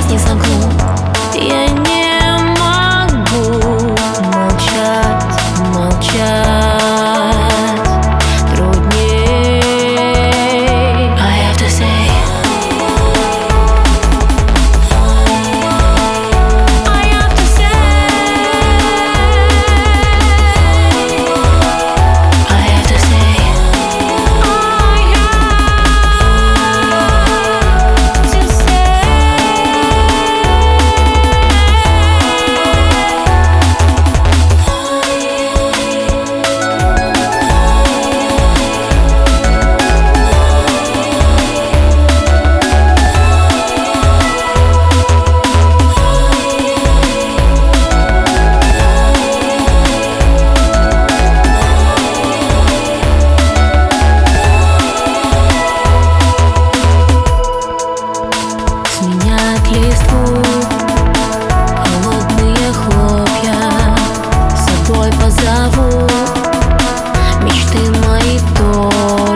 глаз не сомкну Я не ないと。